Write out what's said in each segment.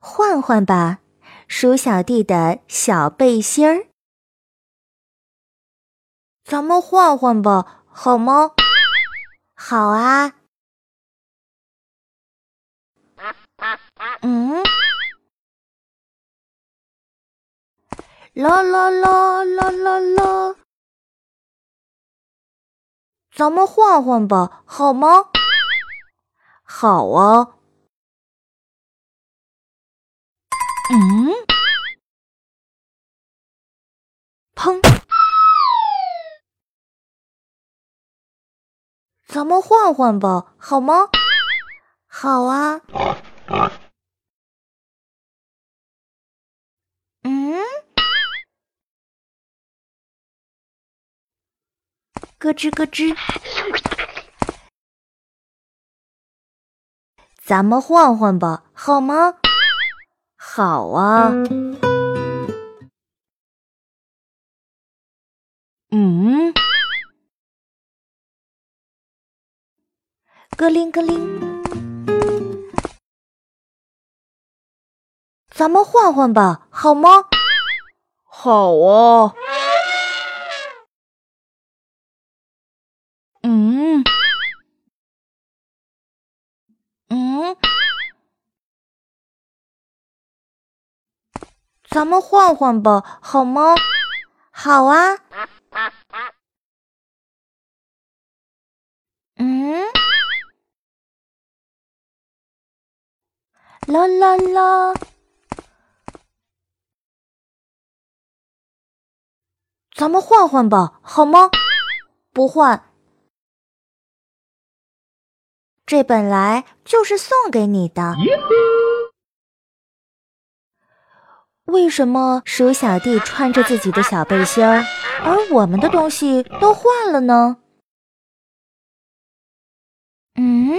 换换吧，鼠小弟的小背心儿。咱们换换吧，好吗？好啊。嗯。啦啦啦啦啦啦！咱们换换吧，好吗？好啊。嗯，砰！咱们换换吧，好吗？好啊。嗯，咯吱咯吱。咱们换换吧，好吗？好啊，嗯，咯铃咯铃，咱们换换吧，好吗？好啊，嗯，嗯。咱们换换吧，好吗？好啊。嗯，啦啦啦。咱们换换吧，好吗？不换，这本来就是送给你的。为什么鼠小弟穿着自己的小背心儿，而我们的东西都换了呢？嗯，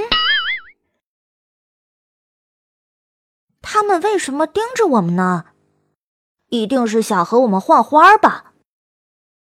他们为什么盯着我们呢？一定是想和我们换花吧？